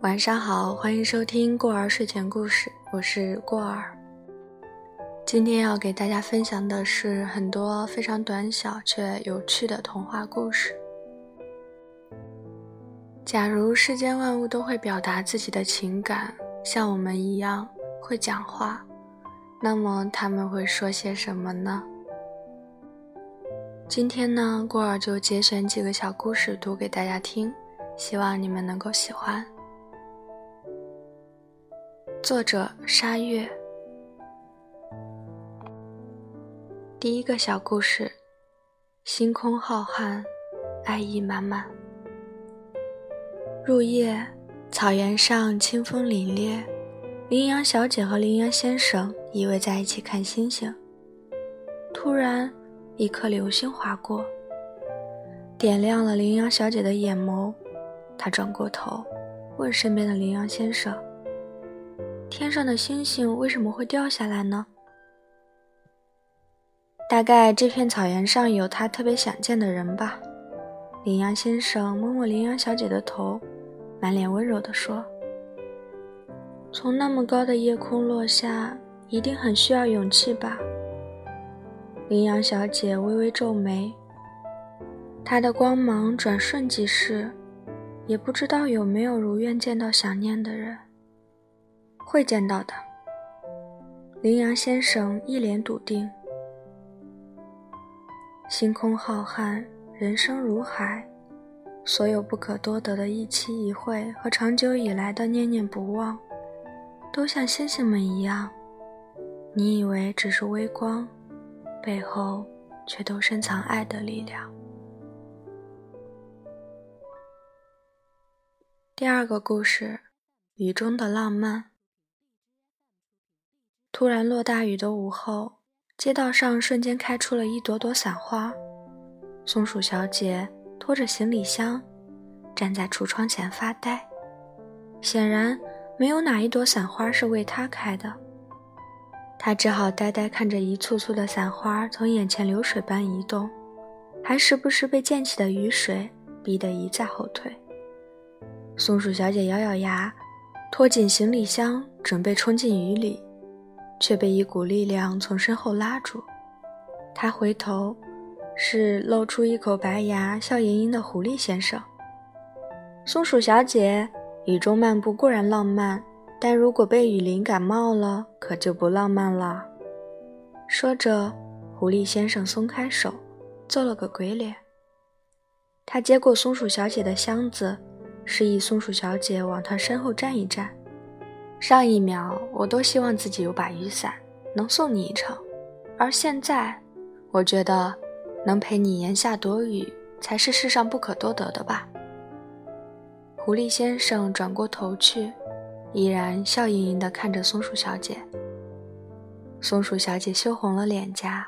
晚上好，欢迎收听过儿睡前故事，我是过儿。今天要给大家分享的是很多非常短小却有趣的童话故事。假如世间万物都会表达自己的情感，像我们一样会讲话，那么他们会说些什么呢？今天呢，过儿就节选几个小故事读给大家听，希望你们能够喜欢。作者沙月。第一个小故事：星空浩瀚，爱意满满。入夜，草原上清风凛冽，羚羊小姐和羚羊先生依偎在一起看星星。突然，一颗流星划过，点亮了羚羊小姐的眼眸。她转过头，问身边的羚羊先生。天上的星星为什么会掉下来呢？大概这片草原上有他特别想见的人吧。羚羊先生摸摸羚羊小姐的头，满脸温柔地说：“从那么高的夜空落下，一定很需要勇气吧？”羚羊小姐微微皱眉，她的光芒转瞬即逝，也不知道有没有如愿见到想念的人。会见到的，羚羊先生一脸笃定。星空浩瀚，人生如海，所有不可多得的一期一会和长久以来的念念不忘，都像星星们一样，你以为只是微光，背后却都深藏爱的力量。第二个故事，雨中的浪漫。突然落大雨的午后，街道上瞬间开出了一朵朵伞花。松鼠小姐拖着行李箱，站在橱窗前发呆。显然，没有哪一朵伞花是为她开的。她只好呆呆看着一簇簇的伞花从眼前流水般移动，还时不时被溅起的雨水逼得一再后退。松鼠小姐咬咬牙，拖紧行李箱，准备冲进雨里。却被一股力量从身后拉住，他回头，是露出一口白牙、笑盈盈的狐狸先生。松鼠小姐，雨中漫步固然浪漫，但如果被雨淋感冒了，可就不浪漫了。说着，狐狸先生松开手，做了个鬼脸。他接过松鼠小姐的箱子，示意松鼠小姐往他身后站一站。上一秒，我多希望自己有把雨伞，能送你一程；而现在，我觉得能陪你檐下躲雨，才是世上不可多得的吧。狐狸先生转过头去，依然笑盈盈地看着松鼠小姐。松鼠小姐羞红了脸颊，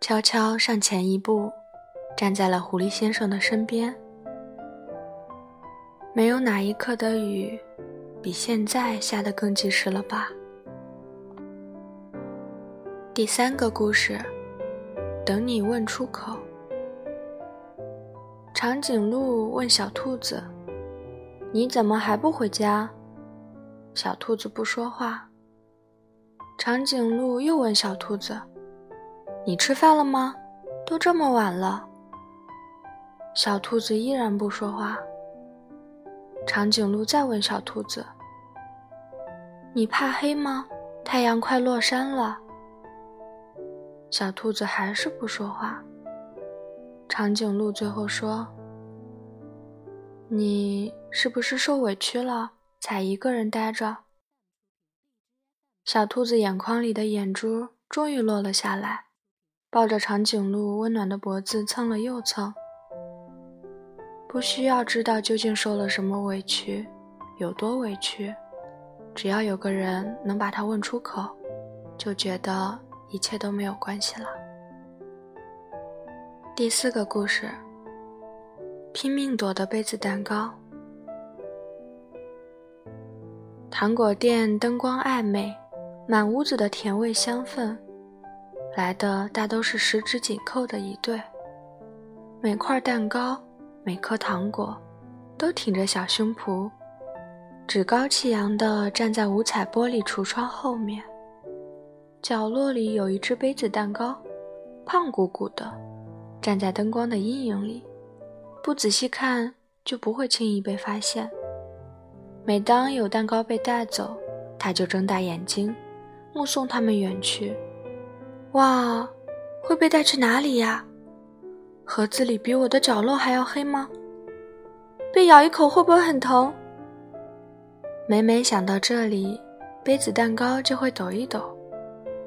悄悄上前一步，站在了狐狸先生的身边。没有哪一刻的雨。比现在下的更及时了吧？第三个故事，等你问出口。长颈鹿问小兔子：“你怎么还不回家？”小兔子不说话。长颈鹿又问小兔子：“你吃饭了吗？都这么晚了。”小兔子依然不说话。长颈鹿再问小兔子：“你怕黑吗？太阳快落山了。”小兔子还是不说话。长颈鹿最后说：“你是不是受委屈了，才一个人呆着？”小兔子眼眶里的眼珠终于落了下来，抱着长颈鹿温暖的脖子蹭了又蹭。不需要知道究竟受了什么委屈，有多委屈，只要有个人能把它问出口，就觉得一切都没有关系了。第四个故事：拼命躲的杯子蛋糕。糖果店灯光暧昧，满屋子的甜味香氛，来的大都是十指紧扣的一对，每块蛋糕、每颗糖果都挺着小胸脯，趾高气扬地站在五彩玻璃橱窗后面。角落里有一只杯子蛋糕，胖鼓鼓的，站在灯光的阴影里，不仔细看就不会轻易被发现。每当有蛋糕被带走，他就睁大眼睛，目送他们远去。哇，会被带去哪里呀？盒子里比我的角落还要黑吗？被咬一口会不会很疼？每每想到这里，杯子蛋糕就会抖一抖，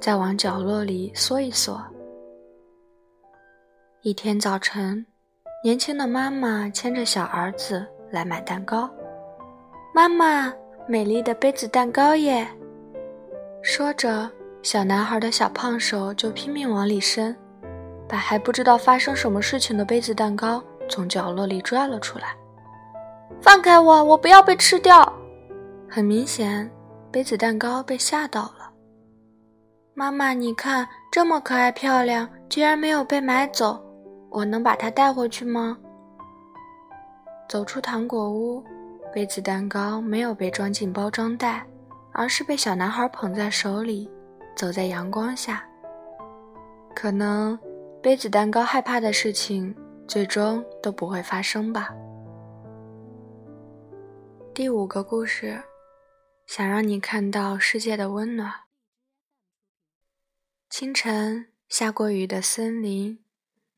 再往角落里缩一缩。一天早晨，年轻的妈妈牵着小儿子来买蛋糕。妈妈，美丽的杯子蛋糕耶！说着。小男孩的小胖手就拼命往里伸，把还不知道发生什么事情的杯子蛋糕从角落里拽了出来。放开我，我不要被吃掉！很明显，杯子蛋糕被吓到了。妈妈，你看，这么可爱漂亮，居然没有被买走，我能把它带回去吗？走出糖果屋，杯子蛋糕没有被装进包装袋，而是被小男孩捧在手里。走在阳光下，可能杯子蛋糕害怕的事情最终都不会发生吧。第五个故事，想让你看到世界的温暖。清晨，下过雨的森林，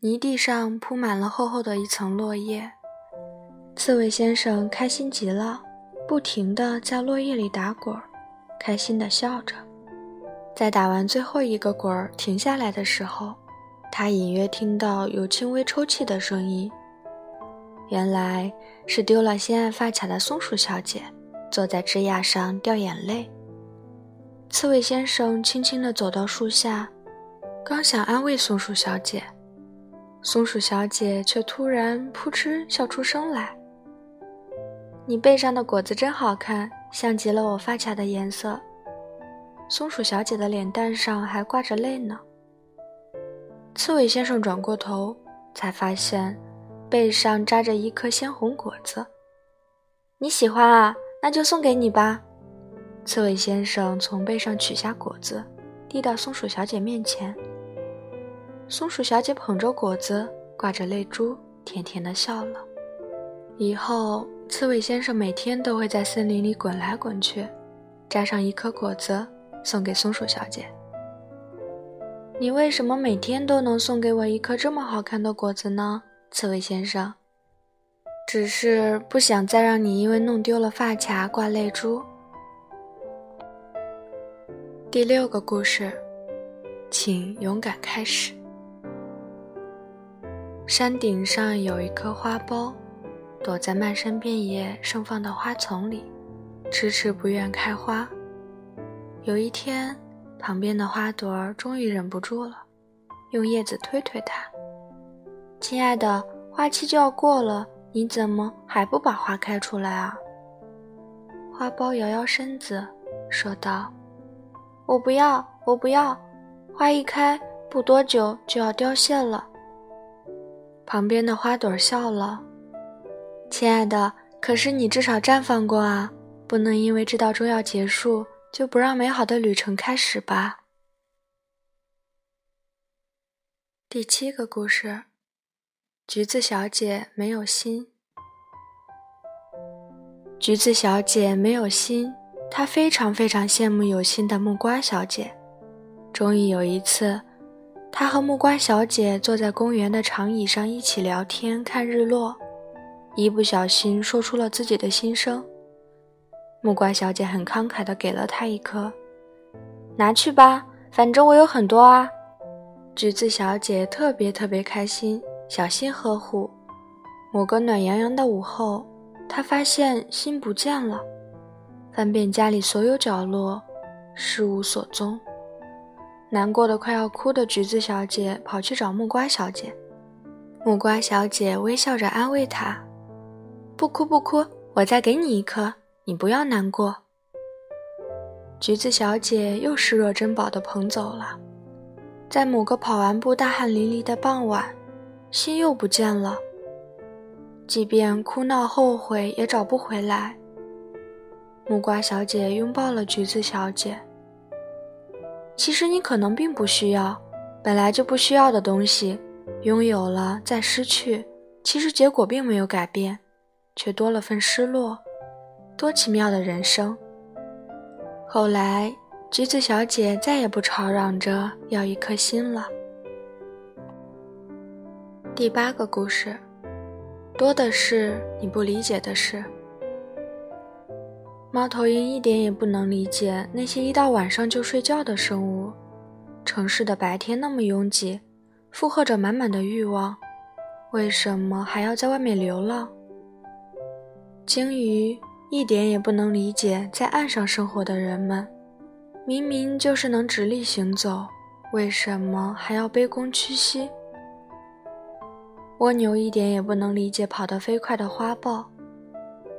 泥地上铺满了厚厚的一层落叶。刺猬先生开心极了，不停地在落叶里打滚，开心地笑着。在打完最后一个滚儿停下来的时候，他隐约听到有轻微抽泣的声音。原来是丢了心爱发卡的松鼠小姐坐在枝桠上掉眼泪。刺猬先生轻轻地走到树下，刚想安慰松鼠小姐，松鼠小姐却突然扑哧笑出声来：“你背上的果子真好看，像极了我发卡的颜色。”松鼠小姐的脸蛋上还挂着泪呢。刺猬先生转过头，才发现背上扎着一颗鲜红果子。你喜欢啊？那就送给你吧。刺猬先生从背上取下果子，递到松鼠小姐面前。松鼠小姐捧着果子，挂着泪珠，甜甜的笑了。以后，刺猬先生每天都会在森林里滚来滚去，摘上一颗果子。送给松鼠小姐。你为什么每天都能送给我一颗这么好看的果子呢，刺猬先生？只是不想再让你因为弄丢了发卡挂泪珠。第六个故事，请勇敢开始。山顶上有一颗花苞，躲在漫山遍野盛放的花丛里，迟迟不愿开花。有一天，旁边的花朵儿终于忍不住了，用叶子推推它。亲爱的，花期就要过了，你怎么还不把花开出来啊？花苞摇摇身子，说道：“我不要，我不要，花一开，不多久就要凋谢了。”旁边的花朵笑了：“亲爱的，可是你至少绽放过啊，不能因为知道终要结束。”就不让美好的旅程开始吧。第七个故事：橘子小姐没有心。橘子小姐没有心，她非常非常羡慕有心的木瓜小姐。终于有一次，她和木瓜小姐坐在公园的长椅上一起聊天看日落，一不小心说出了自己的心声。木瓜小姐很慷慨地给了他一颗，拿去吧，反正我有很多啊。橘子小姐特别特别开心，小心呵护。某个暖洋洋的午后，她发现心不见了，翻遍家里所有角落，失无所踪。难过的快要哭的橘子小姐跑去找木瓜小姐，木瓜小姐微笑着安慰她：“不哭不哭，我再给你一颗。”你不要难过。橘子小姐又视若珍宝的捧走了。在某个跑完步大汗淋漓的傍晚，心又不见了。即便哭闹后悔，也找不回来。木瓜小姐拥抱了橘子小姐。其实你可能并不需要，本来就不需要的东西，拥有了再失去，其实结果并没有改变，却多了份失落。多奇妙的人生！后来，橘子小姐再也不吵嚷着要一颗心了。第八个故事，多的是你不理解的事。猫头鹰一点也不能理解那些一到晚上就睡觉的生物。城市的白天那么拥挤，负荷着满满的欲望，为什么还要在外面流浪？鲸鱼一点也不能理解在岸上生活的人们，明明就是能直立行走，为什么还要卑躬屈膝？蜗牛一点也不能理解跑得飞快的花豹，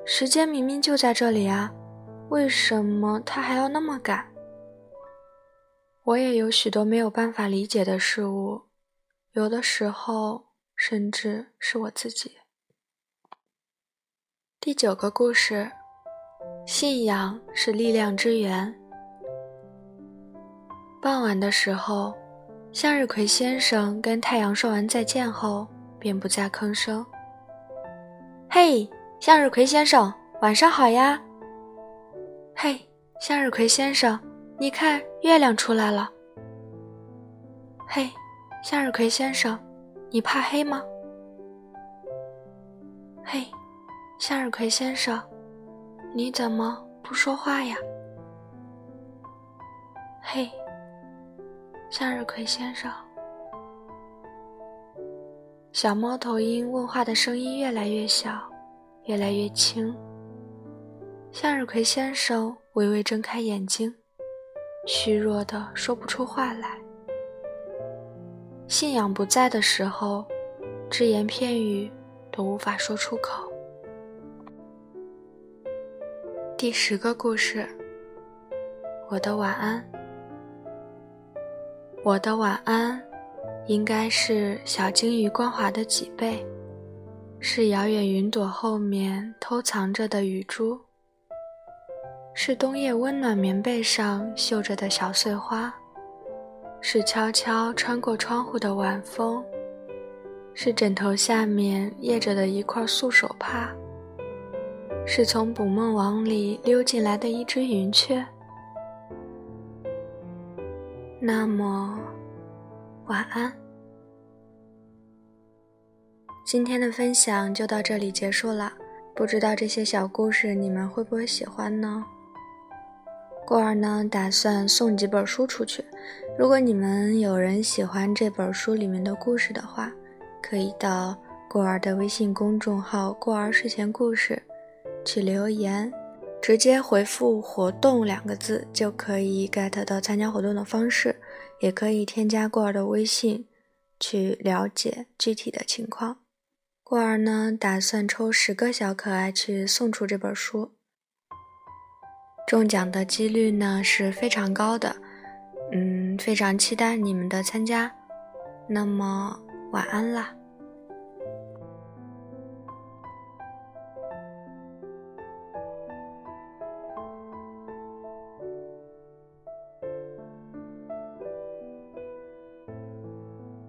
时间明明就在这里啊！为什么它还要那么赶？我也有许多没有办法理解的事物，有的时候甚至是我自己。第九个故事，信仰是力量之源。傍晚的时候，向日葵先生跟太阳说完再见后，便不再吭声。嘿，向日葵先生，晚上好呀！嘿，向日葵先生，你看月亮出来了。嘿，向日葵先生，你怕黑吗？嘿，向日葵先生，你怎么不说话呀？嘿，向日葵先生，小猫头鹰问话的声音越来越小，越来越轻。向日葵先生微微睁开眼睛，虚弱的说不出话来。信仰不在的时候，只言片语都无法说出口。第十个故事，我的晚安。我的晚安，应该是小金鱼光滑的脊背，是遥远云朵后面偷藏着的雨珠。是冬夜温暖棉被上绣着的小碎花，是悄悄穿过窗户的晚风，是枕头下面掖着的一块素手帕，是从《捕梦网》里溜进来的一只云雀。那么，晚安。今天的分享就到这里结束了，不知道这些小故事你们会不会喜欢呢？过儿呢，打算送几本书出去。如果你们有人喜欢这本书里面的故事的话，可以到过儿的微信公众号“过儿睡前故事”去留言，直接回复“活动”两个字就可以 get 到参加活动的方式，也可以添加过儿的微信去了解具体的情况。过儿呢，打算抽十个小可爱去送出这本书。中奖的几率呢是非常高的，嗯，非常期待你们的参加。那么晚安啦。